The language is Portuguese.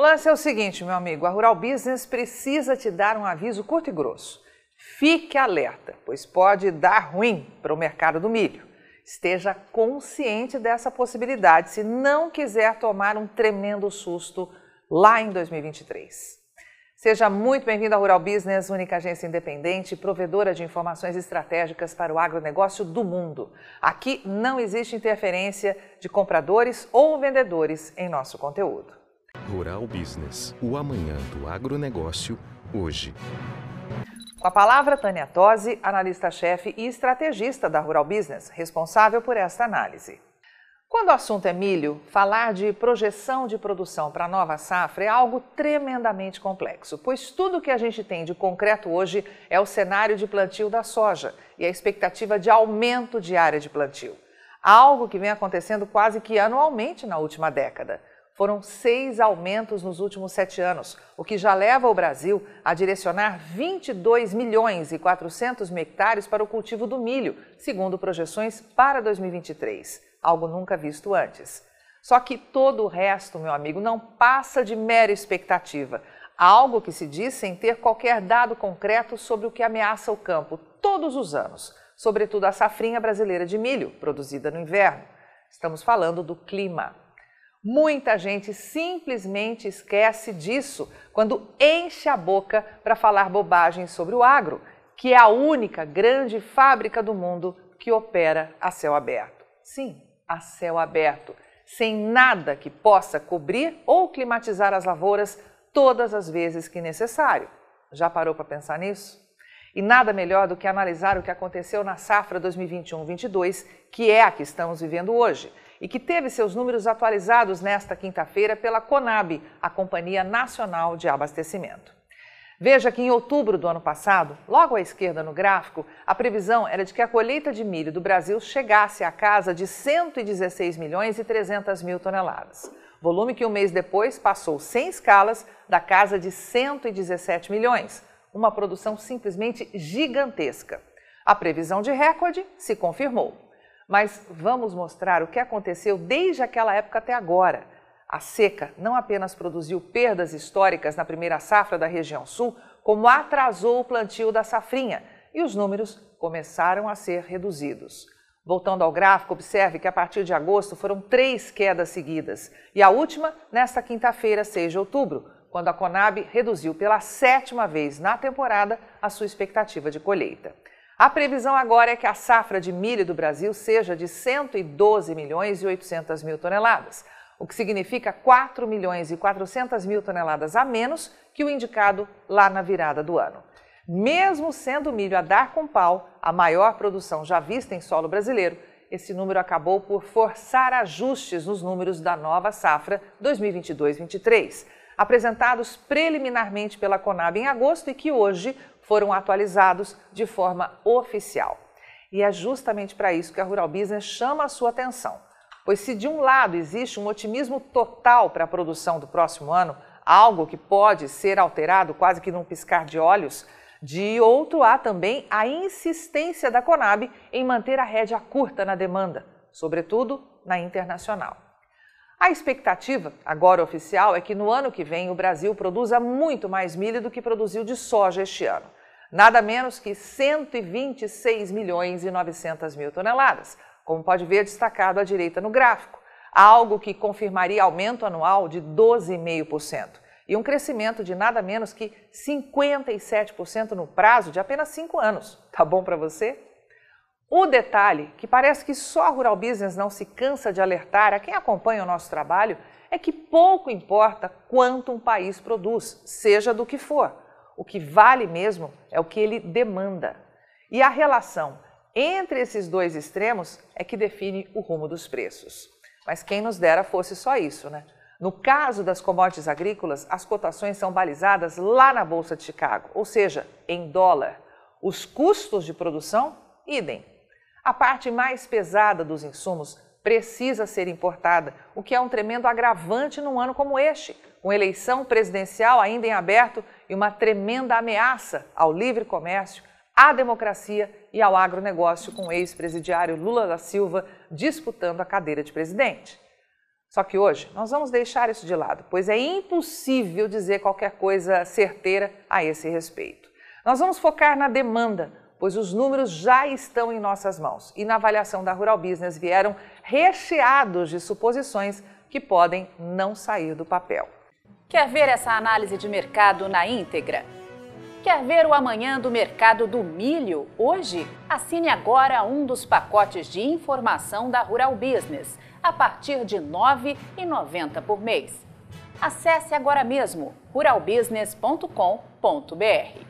O lance é o seguinte, meu amigo: a Rural Business precisa te dar um aviso curto e grosso. Fique alerta, pois pode dar ruim para o mercado do milho. Esteja consciente dessa possibilidade se não quiser tomar um tremendo susto lá em 2023. Seja muito bem-vindo à Rural Business, única agência independente provedora de informações estratégicas para o agronegócio do mundo. Aqui não existe interferência de compradores ou vendedores em nosso conteúdo. Rural Business, o amanhã do agronegócio, hoje. Com a palavra, Tânia Tosi, analista-chefe e estrategista da Rural Business, responsável por esta análise. Quando o assunto é milho, falar de projeção de produção para a nova safra é algo tremendamente complexo, pois tudo que a gente tem de concreto hoje é o cenário de plantio da soja e a expectativa de aumento de área de plantio. Algo que vem acontecendo quase que anualmente na última década. Foram seis aumentos nos últimos sete anos, o que já leva o Brasil a direcionar 22 milhões e 400 mil hectares para o cultivo do milho, segundo projeções para 2023, algo nunca visto antes. Só que todo o resto, meu amigo, não passa de mera expectativa, algo que se diz sem ter qualquer dado concreto sobre o que ameaça o campo todos os anos, sobretudo a safrinha brasileira de milho, produzida no inverno. Estamos falando do clima. Muita gente simplesmente esquece disso quando enche a boca para falar bobagem sobre o agro, que é a única grande fábrica do mundo que opera a céu aberto. Sim, a céu aberto, sem nada que possa cobrir ou climatizar as lavouras todas as vezes que necessário. Já parou para pensar nisso? E nada melhor do que analisar o que aconteceu na safra 2021-22, que é a que estamos vivendo hoje e que teve seus números atualizados nesta quinta-feira pela Conab, a Companhia Nacional de Abastecimento. Veja que em outubro do ano passado, logo à esquerda no gráfico, a previsão era de que a colheita de milho do Brasil chegasse à casa de 116 milhões e 300 mil toneladas. Volume que um mês depois passou sem escalas da casa de 117 milhões, uma produção simplesmente gigantesca. A previsão de recorde se confirmou. Mas vamos mostrar o que aconteceu desde aquela época até agora. A seca não apenas produziu perdas históricas na primeira safra da região sul, como atrasou o plantio da safrinha e os números começaram a ser reduzidos. Voltando ao gráfico, observe que a partir de agosto foram três quedas seguidas e a última nesta quinta-feira, 6 de outubro, quando a Conab reduziu pela sétima vez na temporada a sua expectativa de colheita. A previsão agora é que a safra de milho do Brasil seja de 112 milhões e 800 mil toneladas, o que significa 4 milhões e 400 mil toneladas a menos que o indicado lá na virada do ano. Mesmo sendo o milho a dar com pau, a maior produção já vista em solo brasileiro, esse número acabou por forçar ajustes nos números da nova safra 2022-23, apresentados preliminarmente pela Conab em agosto e que hoje foram atualizados de forma oficial. E é justamente para isso que a Rural Business chama a sua atenção. Pois se de um lado existe um otimismo total para a produção do próximo ano, algo que pode ser alterado quase que num piscar de olhos, de outro há também a insistência da Conab em manter a rédea curta na demanda, sobretudo na internacional. A expectativa, agora oficial, é que no ano que vem o Brasil produza muito mais milho do que produziu de soja este ano nada menos que 126 milhões e 900 mil toneladas, como pode ver destacado à direita no gráfico, algo que confirmaria aumento anual de 12,5% e um crescimento de nada menos que 57% no prazo de apenas 5 anos. Tá bom para você? O detalhe, que parece que só a Rural Business não se cansa de alertar a quem acompanha o nosso trabalho, é que pouco importa quanto um país produz, seja do que for. O que vale mesmo é o que ele demanda. E a relação entre esses dois extremos é que define o rumo dos preços. Mas quem nos dera fosse só isso, né? No caso das commodities agrícolas, as cotações são balizadas lá na Bolsa de Chicago, ou seja, em dólar. Os custos de produção, idem. A parte mais pesada dos insumos precisa ser importada, o que é um tremendo agravante num ano como este, com eleição presidencial ainda em aberto e uma tremenda ameaça ao livre comércio, à democracia e ao agronegócio, com o ex-presidiário Lula da Silva disputando a cadeira de presidente. Só que hoje nós vamos deixar isso de lado, pois é impossível dizer qualquer coisa certeira a esse respeito. Nós vamos focar na demanda, pois os números já estão em nossas mãos e na avaliação da Rural Business vieram recheados de suposições que podem não sair do papel. Quer ver essa análise de mercado na íntegra? Quer ver o amanhã do mercado do milho hoje? Assine agora um dos pacotes de informação da Rural Business a partir de R$ 9,90 por mês. Acesse agora mesmo ruralbusiness.com.br.